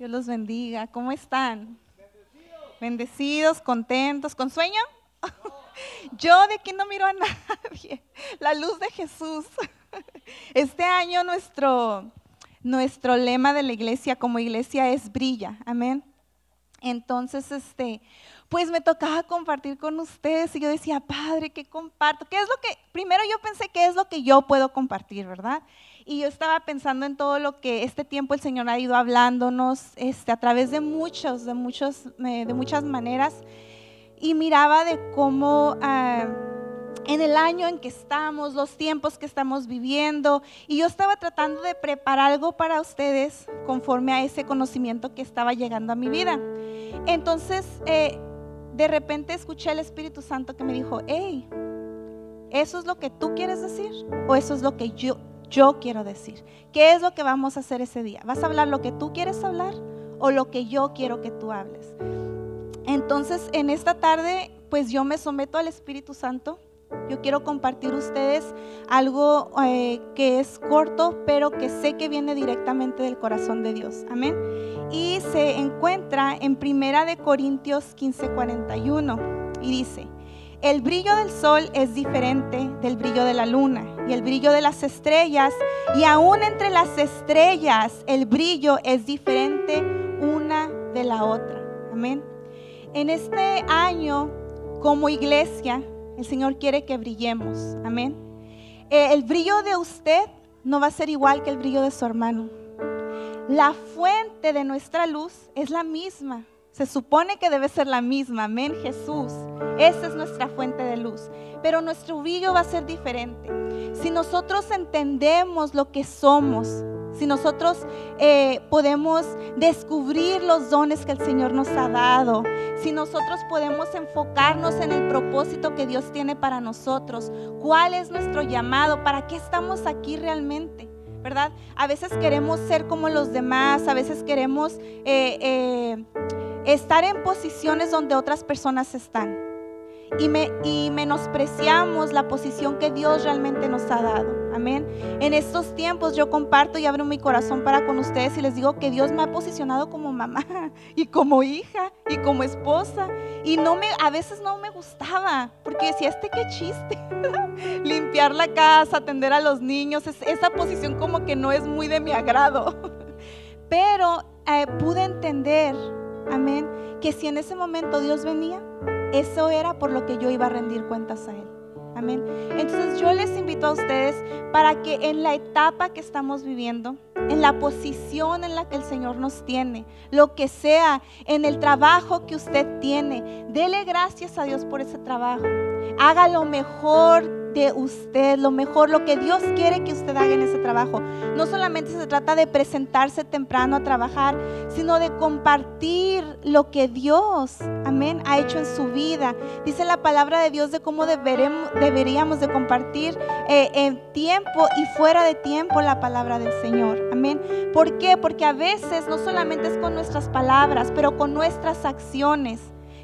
Dios los bendiga. ¿Cómo están? Bendecidos, contentos, con sueño. Yo de aquí no miro a nadie. La luz de Jesús. Este año nuestro, nuestro lema de la iglesia como iglesia es brilla. Amén. Entonces, este, pues me tocaba compartir con ustedes y yo decía, Padre, ¿qué comparto? ¿Qué es lo que, primero yo pensé, ¿qué es lo que yo puedo compartir, verdad? Y yo estaba pensando en todo lo que este tiempo el Señor ha ido hablándonos este, a través de muchos, de, muchos, eh, de muchas maneras. Y miraba de cómo ah, en el año en que estamos, los tiempos que estamos viviendo, y yo estaba tratando de preparar algo para ustedes conforme a ese conocimiento que estaba llegando a mi vida. Entonces, eh, de repente escuché al Espíritu Santo que me dijo, hey, ¿eso es lo que tú quieres decir? ¿O eso es lo que yo, yo quiero decir. ¿Qué es lo que vamos a hacer ese día? ¿Vas a hablar lo que tú quieres hablar o lo que yo quiero que tú hables? Entonces, en esta tarde, pues yo me someto al Espíritu Santo. Yo quiero compartir ustedes algo eh, que es corto, pero que sé que viene directamente del corazón de Dios. Amén. Y se encuentra en Primera de Corintios 15:41 y dice, el brillo del sol es diferente del brillo de la luna y el brillo de las estrellas. Y aún entre las estrellas el brillo es diferente una de la otra. Amén. En este año, como iglesia, el Señor quiere que brillemos. Amén. Eh, el brillo de usted no va a ser igual que el brillo de su hermano. La fuente de nuestra luz es la misma. Se supone que debe ser la misma, amén, Jesús. Esa es nuestra fuente de luz. Pero nuestro brillo va a ser diferente. Si nosotros entendemos lo que somos, si nosotros eh, podemos descubrir los dones que el Señor nos ha dado, si nosotros podemos enfocarnos en el propósito que Dios tiene para nosotros, cuál es nuestro llamado, para qué estamos aquí realmente. ¿Verdad? A veces queremos ser como los demás, a veces queremos eh, eh, estar en posiciones donde otras personas están. Y, me, y menospreciamos la posición que Dios realmente nos ha dado. Amén. En estos tiempos yo comparto y abro mi corazón para con ustedes y les digo que Dios me ha posicionado como mamá y como hija y como esposa. Y no me, a veces no me gustaba, porque decía, este qué chiste. Limpiar la casa, atender a los niños, esa posición como que no es muy de mi agrado. Pero eh, pude entender Amén. Que si en ese momento Dios venía, eso era por lo que yo iba a rendir cuentas a Él. Amén. Entonces yo les invito a ustedes para que en la etapa que estamos viviendo, en la posición en la que el Señor nos tiene, lo que sea, en el trabajo que usted tiene, dele gracias a Dios por ese trabajo. Haga lo mejor de usted, lo mejor, lo que Dios quiere que usted haga en ese trabajo. No solamente se trata de presentarse temprano a trabajar, sino de compartir lo que Dios, amén, ha hecho en su vida. Dice la palabra de Dios de cómo deberemos, deberíamos de compartir eh, en tiempo y fuera de tiempo la palabra del Señor. Amén. ¿Por qué? Porque a veces no solamente es con nuestras palabras, pero con nuestras acciones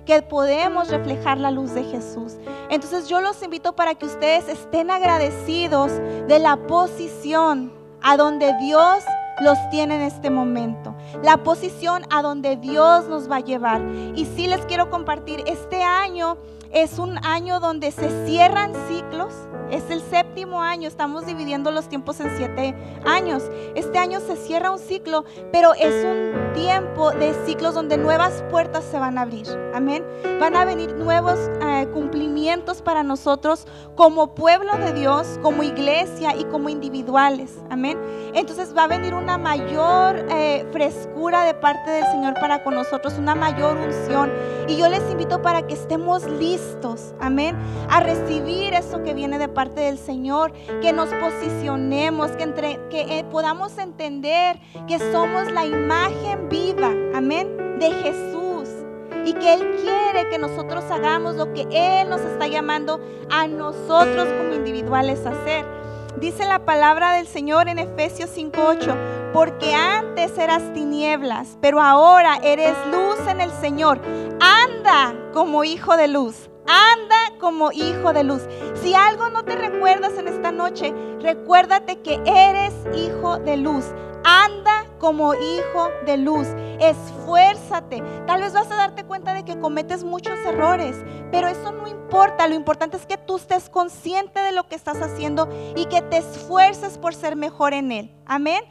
que podemos reflejar la luz de Jesús. Entonces yo los invito para que ustedes estén agradecidos de la posición a donde Dios los tiene en este momento. La posición a donde Dios nos va a llevar. Y sí les quiero compartir, este año es un año donde se cierran ciclos. Es el séptimo año, estamos dividiendo los tiempos en siete años. Este año se cierra un ciclo, pero es un tiempo de ciclos donde nuevas puertas se van a abrir. Amén. Van a venir nuevos eh, cumplimientos para nosotros como pueblo de Dios, como iglesia y como individuales. Amén. Entonces va a venir una mayor eh, frescura de parte del Señor para con nosotros, una mayor unción. Y yo les invito para que estemos listos amén, a recibir eso que viene de parte del Señor, que nos posicionemos, que, eh, podamos entender que somos la imagen viva, amén, de Jesús y que Él quiere que nosotros hagamos lo que Él nos está llamando a nosotros como individuales a hacer. Dice la palabra del Señor en Efesios 5:8, porque antes eras tinieblas, pero ahora eres luz en el Señor. Anda como hijo de luz. Anda como hijo de luz. Si algo no te recuerdas en esta noche, recuérdate que eres hijo de luz. Anda como hijo de luz. Esfuérzate. Tal vez vas a darte cuenta de que cometes muchos errores, pero eso no importa. Lo importante es que tú estés consciente de lo que estás haciendo y que te esfuerces por ser mejor en él. Amén.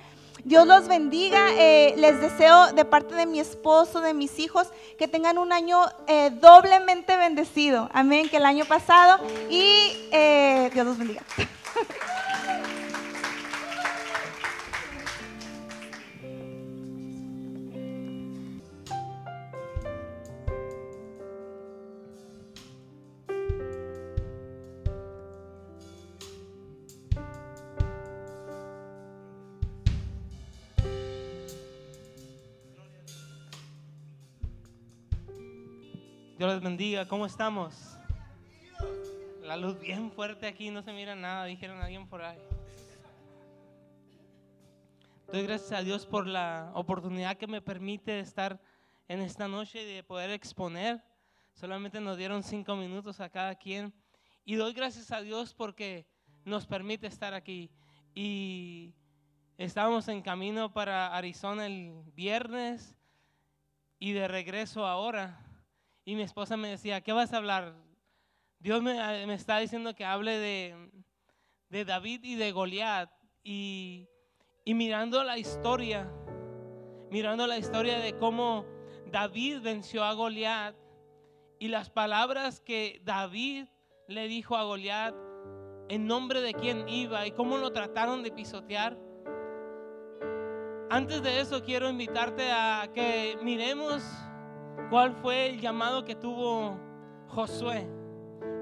Dios los bendiga. Eh, les deseo de parte de mi esposo, de mis hijos, que tengan un año eh, doblemente bendecido. Amén. Que el año pasado. Y eh, Dios los bendiga. Bendiga. ¿Cómo estamos? La luz bien fuerte aquí, no se mira nada, dijeron alguien por ahí. Doy gracias a Dios por la oportunidad que me permite estar en esta noche y de poder exponer. Solamente nos dieron cinco minutos a cada quien. Y doy gracias a Dios porque nos permite estar aquí. Y estábamos en camino para Arizona el viernes y de regreso ahora. Y mi esposa me decía, ¿qué vas a hablar? Dios me, me está diciendo que hable de, de David y de Goliat. Y, y mirando la historia, mirando la historia de cómo David venció a Goliat y las palabras que David le dijo a Goliat en nombre de quién iba y cómo lo trataron de pisotear. Antes de eso quiero invitarte a que miremos ¿Cuál fue el llamado que tuvo Josué?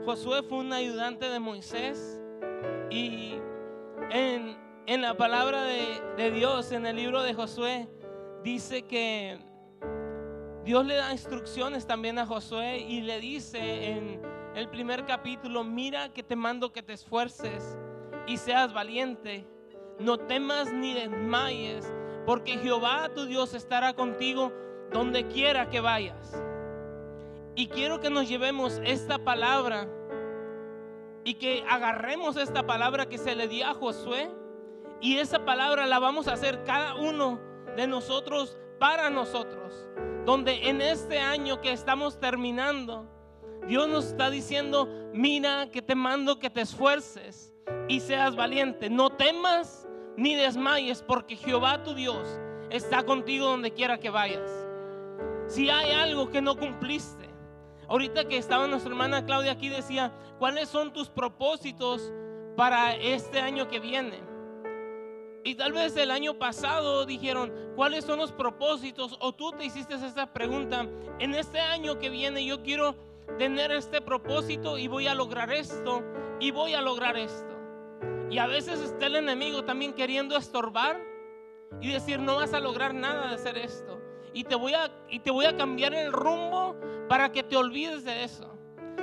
Josué fue un ayudante de Moisés y en, la palabra de, de Dios, en el libro de Josué, dice que Dios le da instrucciones también a Josué y le dice en el primer capítulo, mira que te mando que te esfuerces y seas valiente, no temas ni desmayes, porque Jehová tu Dios estará contigo donde quiera que vayas. Y quiero que nos llevemos esta palabra y que agarremos esta palabra que se le dio a Josué y esa palabra la vamos a hacer cada uno de nosotros para nosotros. Donde en este año que estamos terminando, Dios nos está diciendo, mira que te mando que te esfuerces y seas valiente. No temas ni desmayes porque Jehová tu Dios está contigo donde quiera que vayas si hay algo que no cumpliste. Ahorita que estaba nuestra hermana Claudia aquí decía, ¿cuáles son tus propósitos para este año que viene? Y tal vez el año pasado dijeron, ¿cuáles son los propósitos? O tú te hiciste esta pregunta, en este año que viene yo quiero tener este propósito y voy a lograr esto y voy a lograr esto. Y a veces está el enemigo también queriendo estorbar y decir, no vas a lograr nada de hacer esto y te voy a, y te voy a cambiar el rumbo para que te olvides de eso.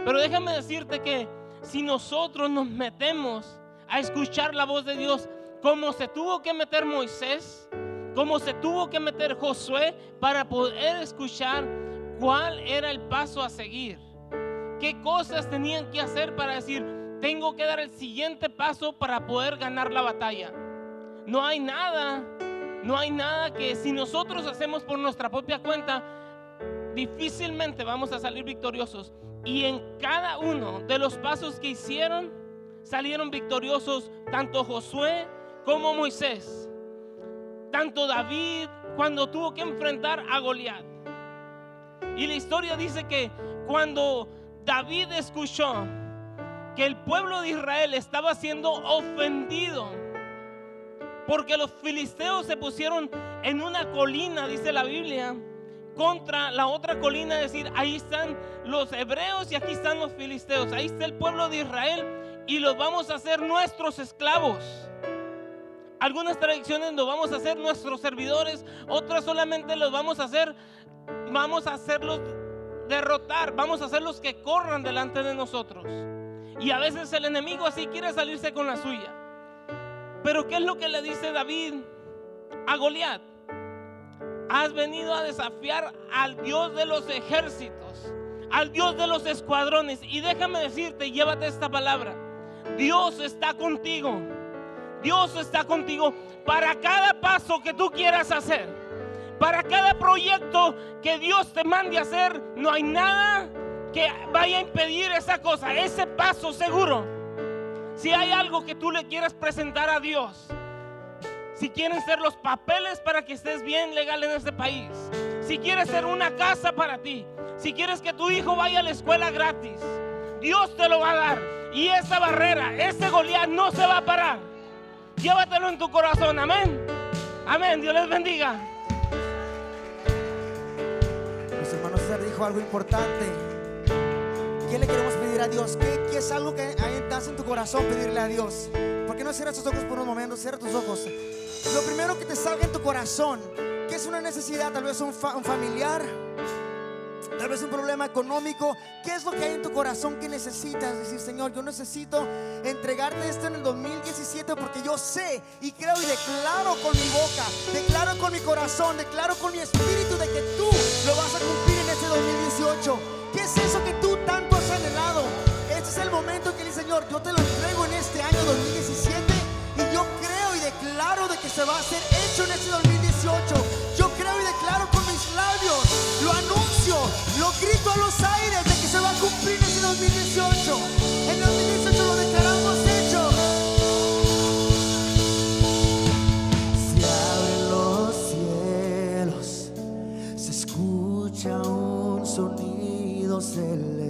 Pero déjame decirte que si nosotros nos metemos a escuchar la voz de Dios, como se tuvo que meter Moisés, como se tuvo que meter Josué para poder escuchar cuál era el paso a seguir, qué cosas tenían que hacer para decir, tengo que dar el siguiente paso para poder ganar la batalla. No hay nada no hay nada que si nosotros hacemos por nuestra propia cuenta, difícilmente vamos a salir victoriosos. Y en cada uno de los pasos que hicieron, salieron victoriosos tanto Josué como Moisés. Tanto David cuando tuvo que enfrentar a Goliat. Y la historia dice que cuando David escuchó que el pueblo de Israel estaba siendo ofendido, porque los filisteos se pusieron en una colina, dice la Biblia, contra la otra colina, es decir, ahí están los hebreos y aquí están los filisteos, ahí está el pueblo de Israel y los vamos a hacer nuestros esclavos. Algunas tradiciones los vamos a hacer nuestros servidores, otras solamente los vamos a hacer, vamos a hacerlos derrotar, vamos a hacerlos que corran delante de nosotros. Y a veces el enemigo así quiere salirse con la suya. Pero ¿qué es lo que le dice David a Goliat? Has venido a desafiar al Dios de los ejércitos, al Dios de los escuadrones. Y déjame decirte, llévate esta palabra. Dios está contigo. Dios está contigo. para cada paso que tú quieras hacer, para cada proyecto que Dios te mande a hacer, no hay nada que vaya a impedir esa cosa, ese paso seguro. Si hay algo que tú le quieras presentar a Dios, si quieren ser los papeles para que estés bien legal en este país, si quieres ser una casa para ti, si quieres que tu hijo vaya a la escuela gratis, Dios te lo va a dar. Y esa barrera, ese Goliat no se va a parar. Llévatelo en tu corazón, amén. Amén, Dios les bendiga. Nuestro hermano César dijo algo importante. ¿Qué le queremos pedir a Dios? ¿Qué, es algo que hay en tu corazón pedirle a Dios? ¿Por qué no cierras tus ojos por un momento? Cierra tus ojos. Lo primero que te salga en tu corazón, que es una necesidad, tal vez un, un familiar, tal vez un problema económico. ¿Qué es lo que hay en tu corazón que necesitas? Decir, Señor, yo necesito entregarte esto en el 2017 porque yo sé y creo y declaro con mi boca, declaro con mi corazón, declaro con mi espíritu de que tú lo vas a cumplir en este 2018. Yo te lo entrego en este año 2017 y yo creo y declaro de que se va a hacer hecho en este 2018. Yo creo y declaro con mis labios, lo anuncio, lo grito a los aires de que se va a cumplir en este 2018. En 2018 lo declaramos hecho. Se abren los cielos, se escucha un sonido celestial.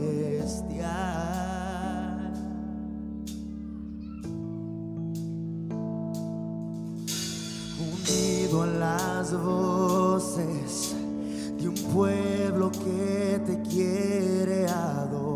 Las voces de un pueblo que te quiere adorar.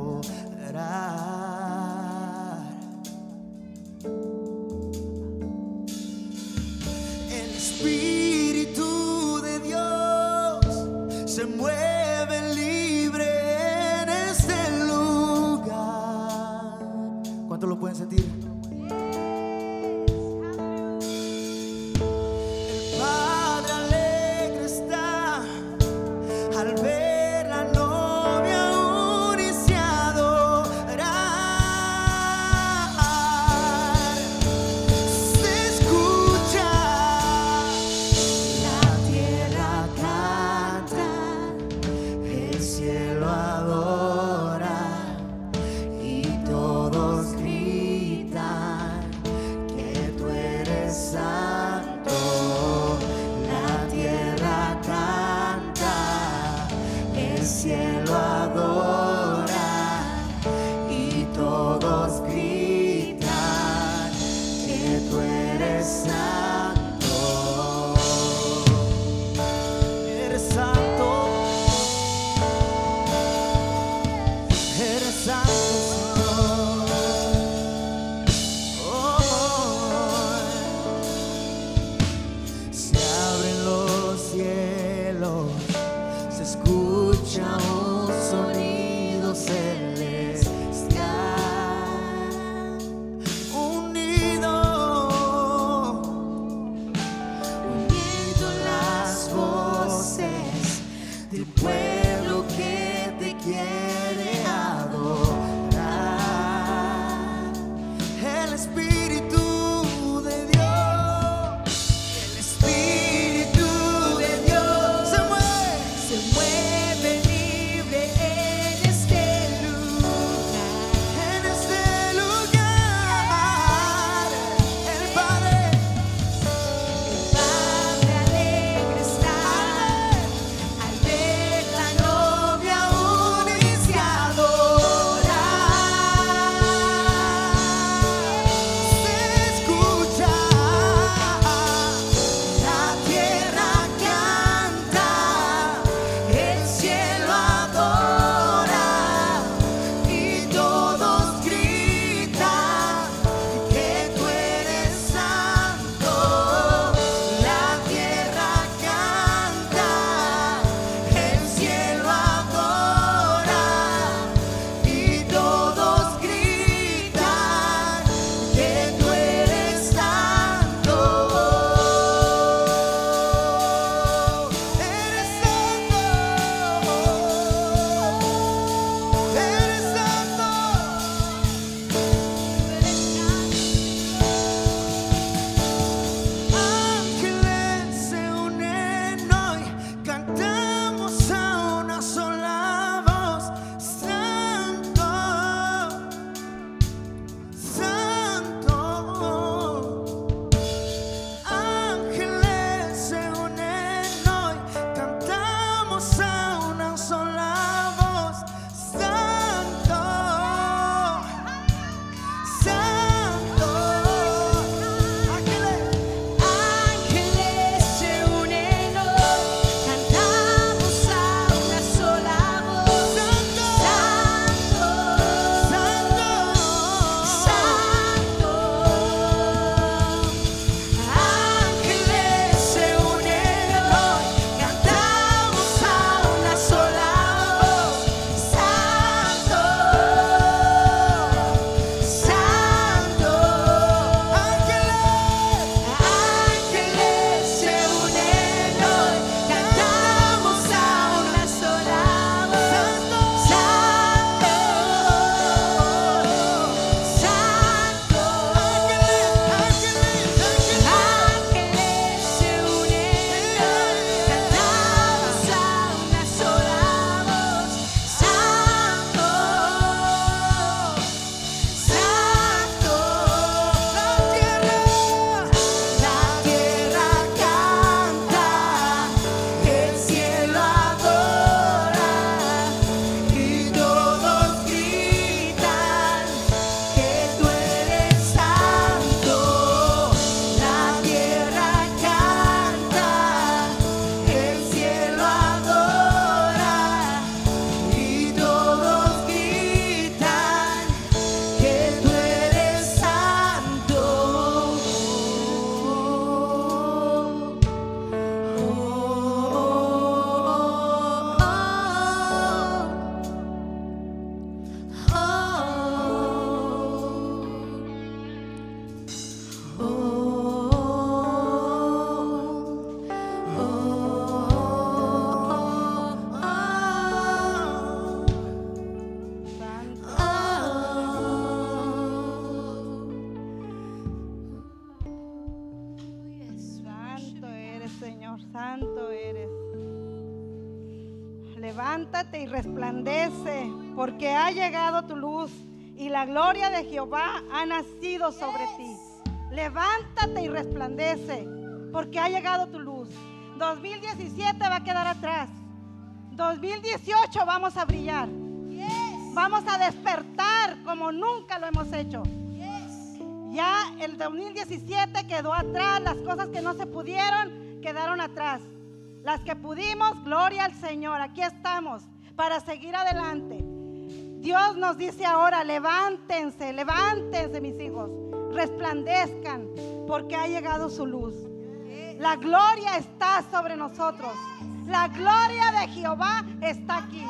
La gloria de Jehová ha nacido sobre ti. Levántate y resplandece, porque ha llegado tu luz. 2017 va a quedar atrás. 2018 vamos a brillar. Vamos a despertar como nunca lo hemos hecho. Ya el 2017 quedó atrás, las cosas que no se pudieron quedaron atrás. Las que pudimos, gloria al Señor. Aquí estamos para seguir adelante. Dios nos dice ahora, levántense, levántense mis hijos, resplandezcan, porque ha llegado su luz. La gloria está sobre nosotros. La gloria de Jehová está aquí.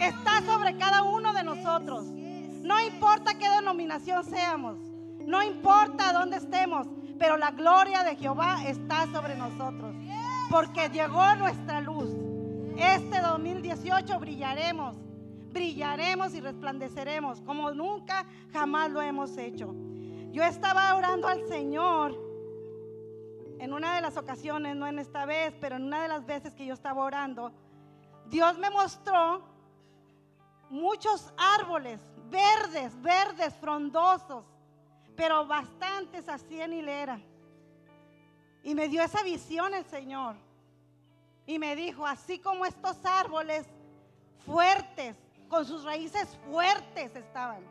Está sobre cada uno de nosotros. No importa qué denominación seamos. No importa dónde estemos. Pero la gloria de Jehová está sobre nosotros. Porque llegó nuestra luz. Este 2018 brillaremos. Brillaremos y resplandeceremos como nunca jamás lo hemos hecho. Yo estaba orando al Señor en una de las ocasiones, no en esta vez, pero en una de las veces que yo estaba orando, Dios me mostró muchos árboles verdes, verdes, frondosos, pero bastantes así en hilera. Y me dio esa visión el Señor. Y me dijo, así como estos árboles fuertes, con sus raíces fuertes estaban.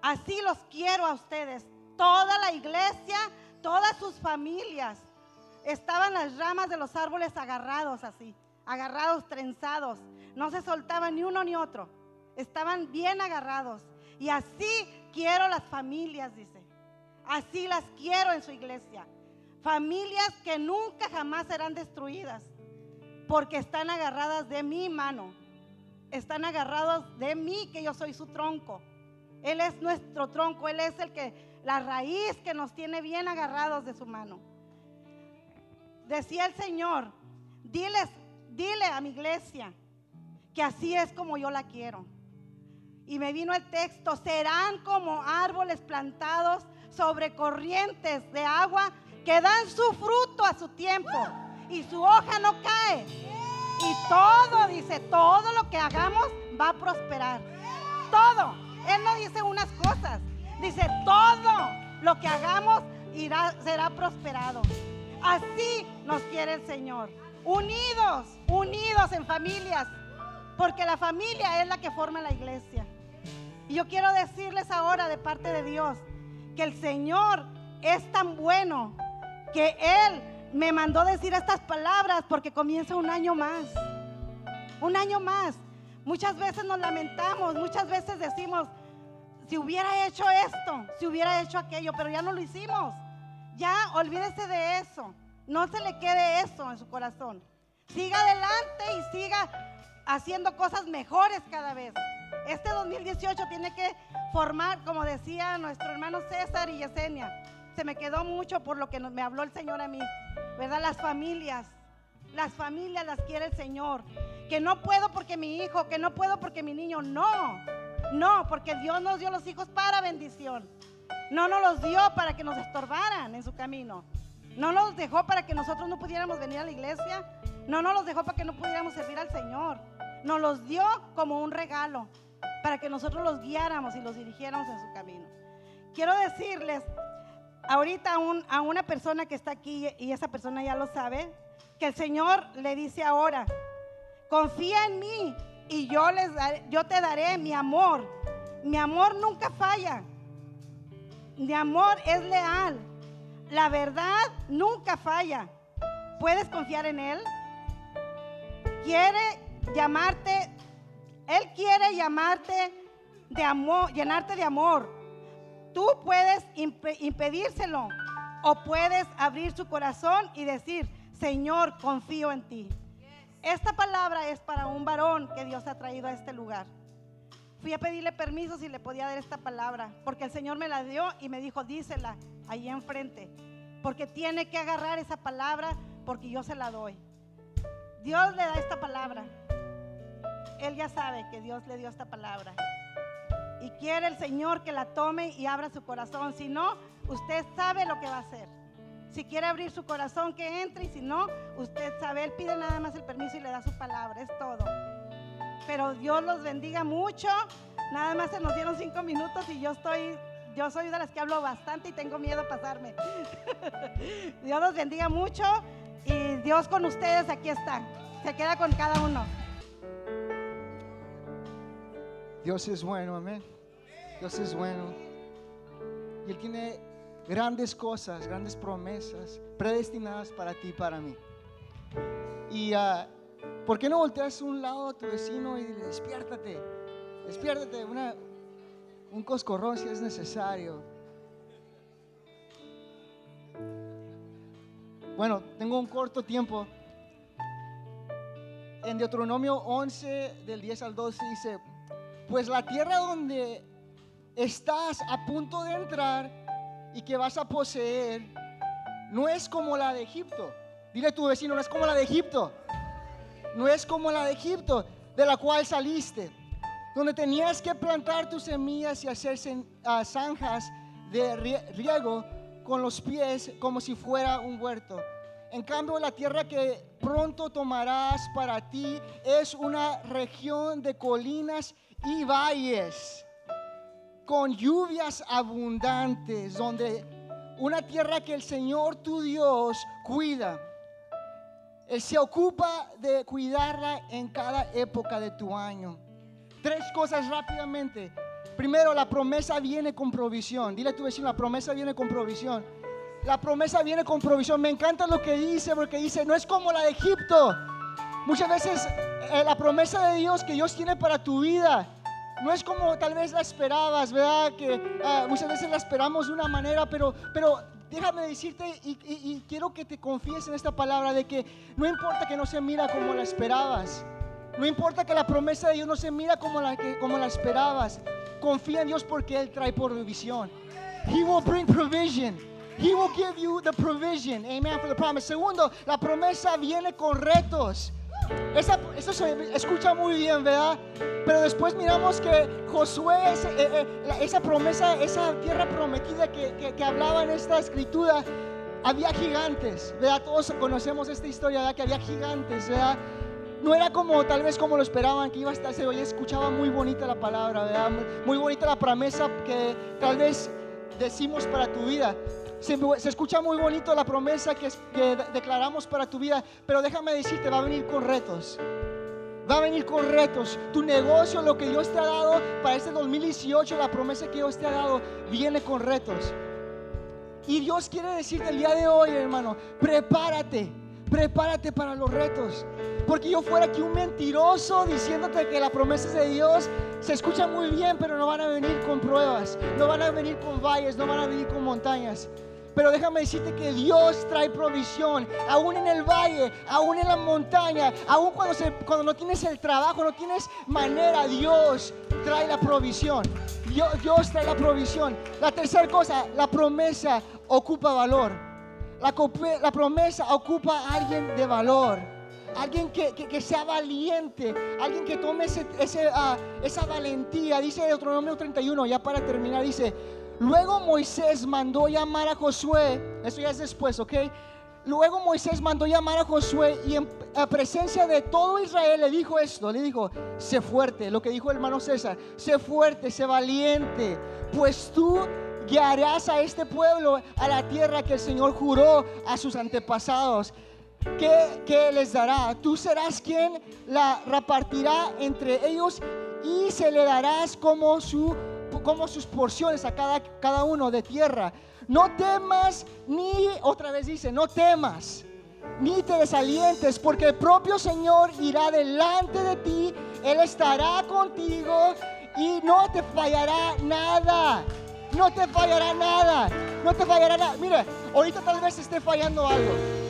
Así los quiero a ustedes. Toda la iglesia todas sus familias. Estaban las ramas de los árboles agarrados así, agarrados, trenzados. No se soltaban ni uno ni otro. Estaban bien agarrados. Y así quiero las familias, dice. Así las quiero en su iglesia. Familias que nunca jamás serán destruidas. Porque están agarradas de mi mano. Están agarrados de mí, que yo soy su tronco. Él es nuestro tronco. Él es el que la raíz que nos tiene bien agarrados de su mano. Decía el Señor, diles, dile a mi iglesia que así es como yo la quiero. Y me vino el texto, serán como árboles plantados sobre corrientes de agua que dan su fruto a su tiempo y su hoja no cae. Y todo, dice, todo lo que hagamos va a prosperar. Todo. Él no dice unas cosas, Dice, todo lo que hagamos irá, será prosperado. Así nos quiere el Señor. Unidos, unidos en familias. Porque la familia es la que forma la iglesia. Y yo quiero decirles ahora de parte de Dios que el Señor es tan bueno que Él me mandó decir estas palabras porque comienza un año más. Un año más. Muchas veces nos lamentamos, muchas veces decimos, si hubiera hecho esto, si hubiera hecho aquello, pero ya no lo hicimos. Ya olvídese de eso. No se le quede eso en su corazón. Siga adelante y siga haciendo cosas mejores cada vez. Este 2018 tiene que formar, como decía nuestro hermano César y Yesenia, se me quedó mucho por lo que me habló el Señor a mí, ¿verdad? Las familias, las familias las quiere el Señor. Que no puedo porque mi hijo, que no puedo porque mi niño, no. No, porque Dios nos dio los hijos para bendición. No nos los dio para que nos estorbaran en su camino. No nos dejó para que nosotros no pudiéramos venir a la iglesia. No nos los dejó para que no pudiéramos servir al Señor. Nos los dio como un regalo para que nosotros los guiáramos y los dirigiéramos en su camino. Quiero decirles ahorita a, a una persona que está aquí y esa persona ya lo sabe, que el Señor le dice ahora, confía en mí y yo, les yo te daré mi amor. Mi amor nunca falla. Mi amor es leal. La verdad nunca falla. ¿Puedes confiar en Él? Quiere llamarte, Él quiere llamarte de amor, llenarte de amor. Tú puedes impedírselo o puedes abrir su corazón y decir, Señor, confío en ti. Esta palabra es para un varón que Dios ha traído a este lugar. Fui a pedirle permiso si le podía dar esta palabra, porque el Señor me la dio y me dijo, dísela ahí enfrente, porque tiene que agarrar esa palabra porque yo se la doy. Dios le da esta palabra. Él ya sabe que Dios le dio esta palabra. Y quiere el Señor que la tome y abra su corazón. Si no, usted sabe lo que va a hacer. Si quiere abrir su corazón, que entre. Y si no, usted sabe, él pide nada más el permiso y le da su palabra. Es todo. Pero Dios los bendiga mucho. Nada más se nos dieron cinco minutos y yo estoy, yo soy de las que hablo bastante y tengo miedo a pasarme. Dios los bendiga mucho y Dios con ustedes aquí está. Se queda con cada uno. Dios es bueno, amén. Dios es bueno. Y Él tiene grandes cosas, grandes promesas predestinadas para ti y para mí. Y ah, ¿por qué no volteas un lado a tu vecino y despiértate, despiértate, un coscorrón si es necesario. Bueno, tengo un corto tiempo. En Deuteronomio 11, del 10 al 12, dice, pues la tierra donde estás a punto de entrar y que vas a poseer, no es como la de Egipto. Dile a tu vecino, no es como la de Egipto. No es como la de Egipto, de la cual saliste, donde tenías que plantar tus semillas y hacer ah, zanjas de riego con los pies como si fuera un huerto. En cambio, la tierra que pronto tomarás para ti es una región de colinas y valles con lluvias abundantes, donde una tierra que el Señor tu Dios cuida. Él se ocupa de cuidarla en cada época de tu año. Tres cosas rápidamente. Primero, la promesa viene con provisión. Dile a tu vecino, la promesa viene con provisión. La promesa viene con provisión. Me encanta lo que dice, porque dice, no es como la de Egipto. Muchas veces eh, la promesa de Dios que Dios tiene para tu vida no es como tal vez la esperabas, ¿verdad? Que eh, muchas veces la esperamos de una manera, pero, pero déjame decirte y, quiero que te confíes en esta palabra de que no importa que no se mira como la esperabas, no importa que la promesa de Dios no se mira como la, que, como la esperabas, confía en Dios porque Él trae provisión. He will bring provision. He will give you the provision. Amen for the promise. Segundo, la promesa viene con retos. Esa, eso se escucha muy bien, ¿verdad? Pero después miramos que Josué, eh, eh, esa promesa, esa tierra prometida que, que, hablaba en esta escritura, había gigantes, ¿verdad? Todos conocemos esta historia, ¿verdad? Que había gigantes, ¿verdad? No era como tal vez como lo esperaban, que iba a estar, se oye, escuchaba muy bonita la palabra, ¿verdad? Muy bonita la promesa que tal vez decimos para tu vida. Se, escucha muy bonito la promesa que, que declaramos para tu vida, pero déjame decirte, va a venir con retos. Va a venir con retos. Tu negocio, lo que Dios te ha dado para este 2018, la promesa que Dios te ha dado, viene con retos. Y Dios quiere decirte el día de hoy, hermano, prepárate, prepárate para los retos. Porque yo fuera aquí un mentiroso diciéndote que la promesa de Dios se escucha muy bien, pero no van a venir con pruebas, no van a venir con valles, no van a venir con montañas. Pero déjame decirte que Dios trae provisión, aún en el valle, aún en la montaña, aún cuando, se, cuando no tienes el trabajo, no tienes manera, Dios trae la provisión. Dios, Dios trae la provisión. La tercera cosa, la promesa ocupa valor. La, la promesa ocupa a alguien de valor alguien que, que, sea valiente, alguien que tome ese, ah, esa valentía. Dice Deuteronomio 31, ya para terminar, dice, Luego Moisés mandó llamar a Josué, eso ya es después, ¿ok? Luego Moisés mandó llamar a Josué y en presencia de todo Israel le dijo esto, le dijo, sé fuerte, lo que dijo el hermano César, sé fuerte, sé valiente, pues tú guiarás a este pueblo a la tierra que el Señor juró a sus antepasados. ¿Qué, qué les dará? Tú serás quien la repartirá entre ellos y se le darás como su como sus porciones a cada, cada uno de tierra. No temas ni, otra vez dice, no temas, ni te desalientes, porque el propio Señor irá delante de ti, Él estará contigo y no te fallará nada. No te fallará nada. No te fallará nada. Mira, ahorita tal vez esté fallando algo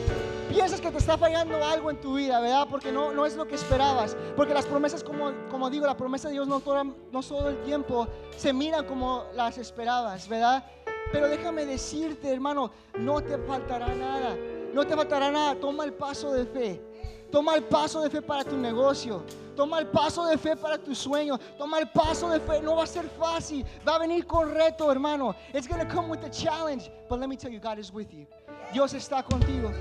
piensas que te está fallando algo en tu vida, ¿verdad? Porque no, no es lo que esperabas. Porque las promesas, como, como digo, la promesa de Dios no todo, no todo el tiempo se miran como las esperabas, ¿verdad? Pero déjame decirte, hermano, no te faltará nada. No te faltará nada. Toma el paso de fe. Toma el paso de fe para tu negocio. Toma el paso de fe para tu sueño. Toma el paso de fe. No va a ser fácil. Va a venir con reto, hermano. It's going to come with a challenge. But let me tell you, God is with you. Dios está contigo.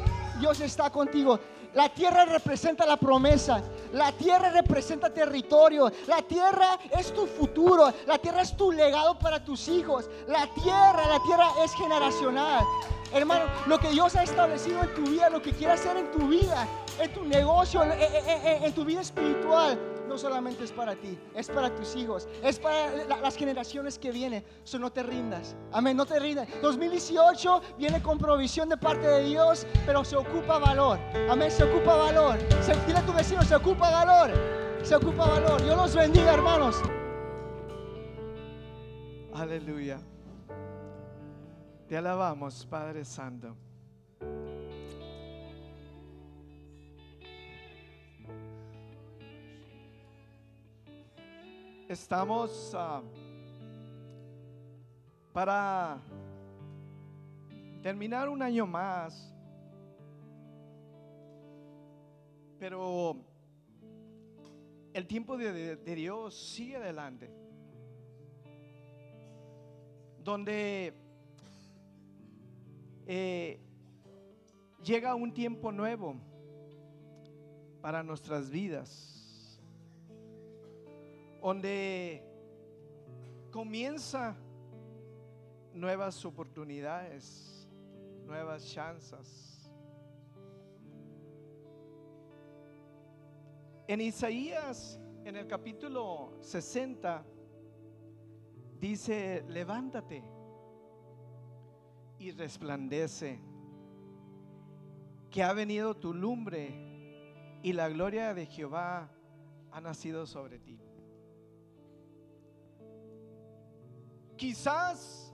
Dios está contigo. La tierra representa la promesa. La tierra representa territorio. La tierra es tu futuro. La tierra es tu legado para tus hijos. La tierra, la tierra es generacional. Hermano, lo que Dios ha establecido en tu vida, lo que quiere hacer en tu vida, en tu negocio, en, tu vida espiritual, no solamente es para ti, es para tus hijos, es para la- las generaciones que vienen. So, no te rindas. Amén, no te rindas. 2018 viene con provisión de parte de Dios, pero se ocupa valor. Amén, se ocupa valor. Se, dile a tu vecino, se ocupa valor. Se ocupa valor. Dios los bendiga, hermanos. Aleluya. Te alabamos, Padre Santo. Estamos ah, para terminar un año más, pero el tiempo de, Dios sigue adelante. Donde eh, llega un tiempo nuevo para nuestras vidas, donde comienza nuevas oportunidades, nuevas chances. En Isaías, en el capítulo 60, dice, levántate y resplandece, que ha venido tu lumbre y la gloria de Jehová ha nacido sobre ti. Quizás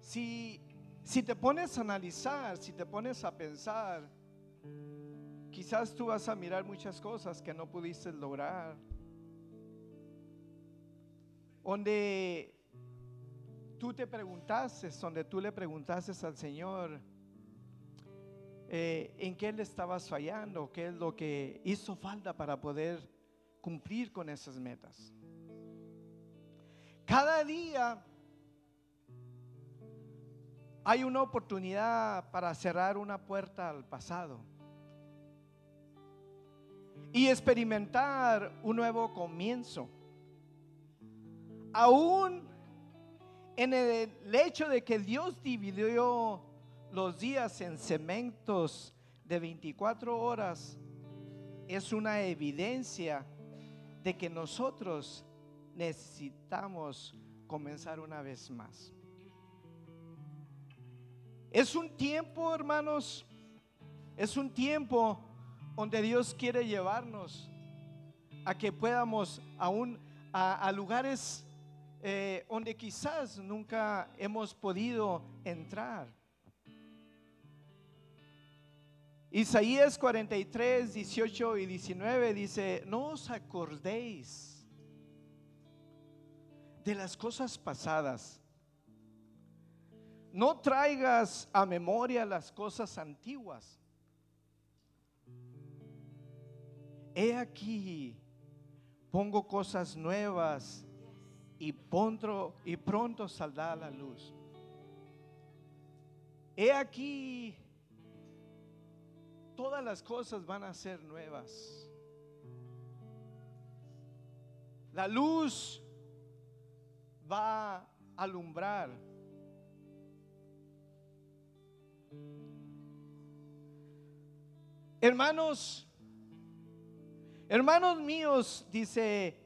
si, si te pones a analizar, si te pones a pensar, quizás tú vas a mirar muchas cosas que no pudiste lograr donde tú te preguntaste, donde tú le preguntaste al Señor eh, en qué le estabas fallando, qué es lo que hizo falta para poder cumplir con esas metas. Cada día hay una oportunidad para cerrar una puerta al pasado y experimentar un nuevo comienzo. Aún en el hecho de que Dios dividió los días en segmentos de 24 horas, es una evidencia de que nosotros necesitamos comenzar una vez más. Es un tiempo, hermanos, es un tiempo donde Dios quiere llevarnos a que podamos aún a, lugares eh, donde quizás nunca hemos podido entrar. Isaías 43, 18 y 19 dice, no os acordéis de las cosas pasadas. No traigas a memoria las cosas antiguas. He aquí, pongo cosas nuevas y pronto, y pronto saldrá la luz. He aquí, todas las cosas van a ser nuevas. La luz va a alumbrar. Hermanos, hermanos míos, dice,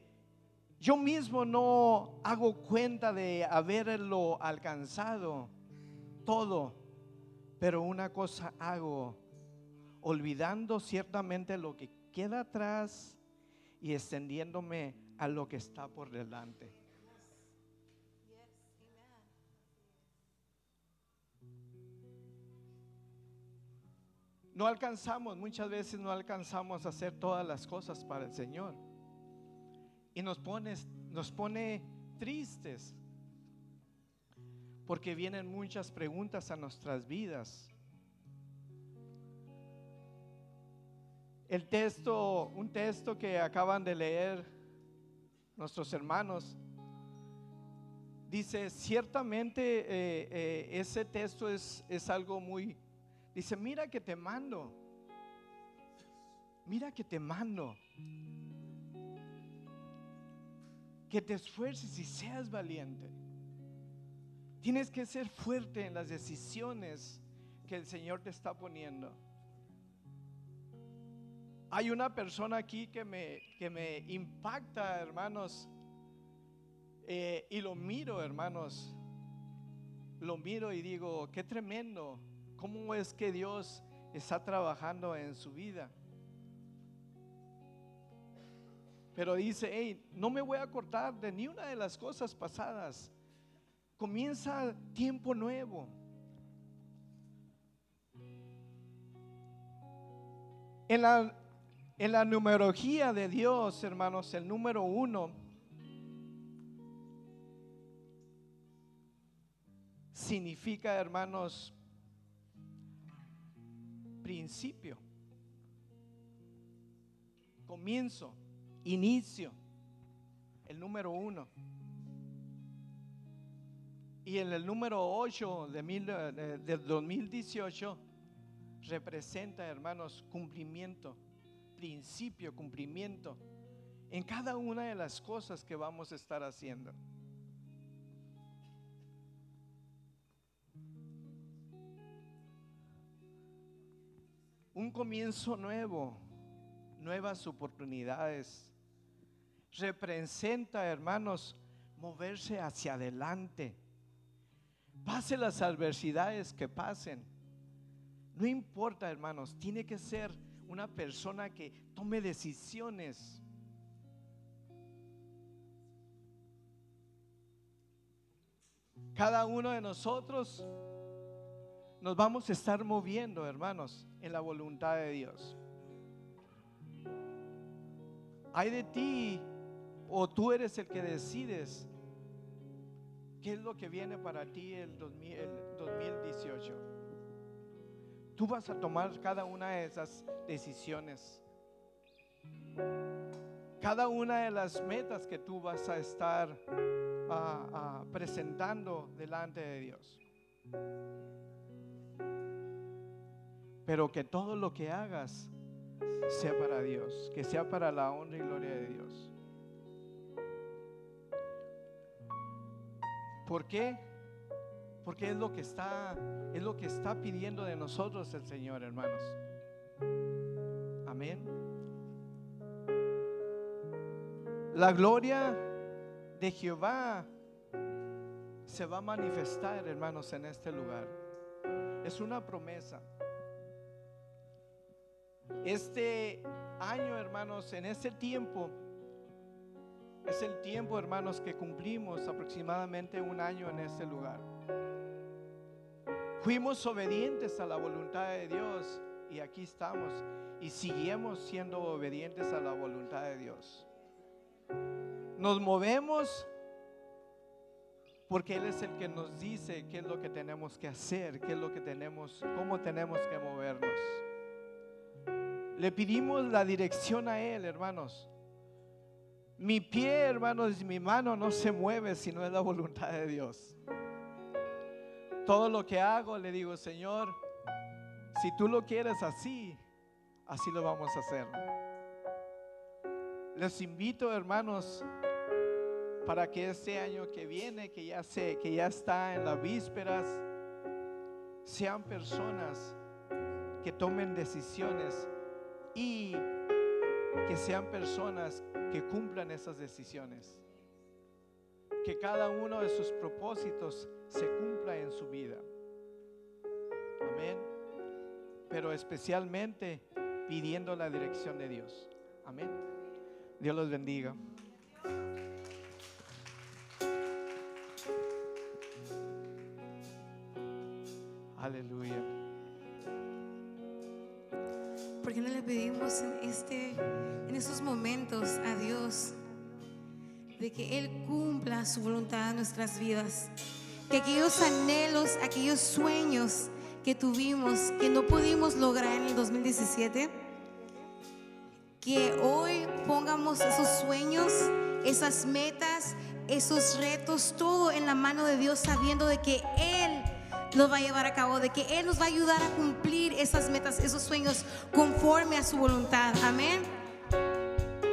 yo mismo no hago cuenta de haberlo alcanzado todo, pero una cosa hago, olvidando ciertamente lo que queda atrás y extendiéndome a lo que está por delante. No alcanzamos, muchas veces no alcanzamos a hacer todas las cosas para el Señor. Y nos pone, nos pone tristes. Porque vienen muchas preguntas a nuestras vidas. El texto, un texto que acaban de leer nuestros hermanos, Dice, ciertamente eh, eh, ese texto es, es algo muy... Dice, mira que te mando. Mira que te mando. Que te esfuerces y seas valiente. Tienes que ser fuerte en las decisiones que el Señor te está poniendo. Hay una persona aquí que me, que me impacta, hermanos, eh, y lo miro, hermanos, lo miro y digo, qué tremendo, cómo es que Dios está trabajando en su vida. Pero dice, hey, no me voy a cortar de ni una de las cosas pasadas. Comienza tiempo nuevo. En la, en la numerología de Dios, hermanos, el número uno significa, hermanos, principio, comienzo, inicio, el número uno. Y en el número 8 de mil, eh, del 2018 representa, hermanos, cumplimiento, principio, cumplimiento en cada una de las cosas que vamos a estar haciendo. Un comienzo nuevo, nuevas oportunidades. Representa, hermanos, moverse hacia adelante. Pase las adversidades que pasen. No importa, hermanos, tiene que ser una persona que tome decisiones. Cada uno de nosotros nos vamos a estar moviendo, hermanos, en la voluntad de Dios. Hay de ti o tú eres el que decides qué es lo que viene para ti el, 2018. Tú vas a tomar cada una de esas decisiones. Cada una de las metas que tú vas a estar ah, ah, presentando delante de Dios. Pero que todo lo que hagas sea para Dios, que sea para la honra y gloria de Dios. ¿Por qué? Porque es lo que está es lo que está pidiendo de nosotros el Señor, hermanos. Amén. La gloria de Jehová se va a manifestar, hermanos, en este lugar. Es una promesa. Este año, hermanos, en este tiempo, es el tiempo, hermanos, que cumplimos aproximadamente un año en este lugar. Fuimos obedientes a la voluntad de Dios y aquí estamos y seguimos siendo obedientes a la voluntad de Dios. Nos movemos porque Él es el que nos dice qué es lo que tenemos que hacer, qué es lo que tenemos, cómo tenemos que movernos. Le pedimos la dirección a Él, hermanos. Mi pie, hermanos, mi mano no se mueve si no es la voluntad de Dios. Todo lo que hago, le digo, Señor, si tú lo quieres así, así lo vamos a hacer. Les invito, hermanos, para que este año que viene, que ya sé, que ya está en las vísperas, sean personas que tomen decisiones y que sean personas que cumplan esas decisiones. Que cada uno de sus propósitos se cumpla en su vida. Amén. Pero especialmente pidiendo la dirección de Dios. Amén. Dios los bendiga. Aleluya. Pedimos en, este, en estos momentos a Dios de que Él cumpla su voluntad en nuestras vidas? Que aquellos anhelos, aquellos sueños que tuvimos, que no pudimos lograr en el 2017, que hoy pongamos esos sueños, esas metas esos retos, todo en la mano de Dios, sabiendo de que Él los va a llevar a cabo, de que Él nos va a ayudar a cumplir esas metas, esos sueños conforme a su voluntad. Amén.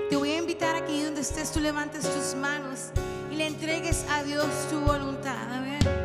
Te voy a invitar a que donde estés tú levantes tus manos y le entregues a Dios tu voluntad. Amén.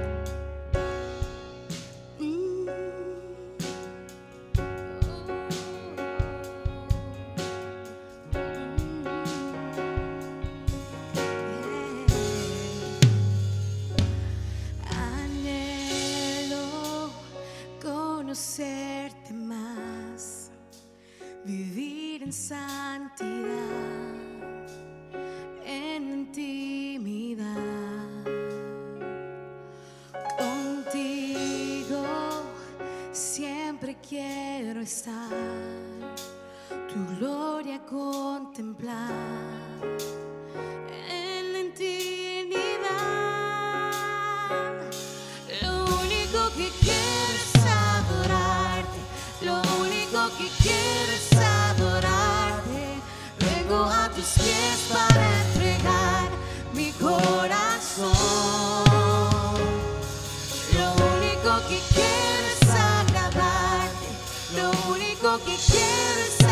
Quiero es agradarte, lo único que quiero es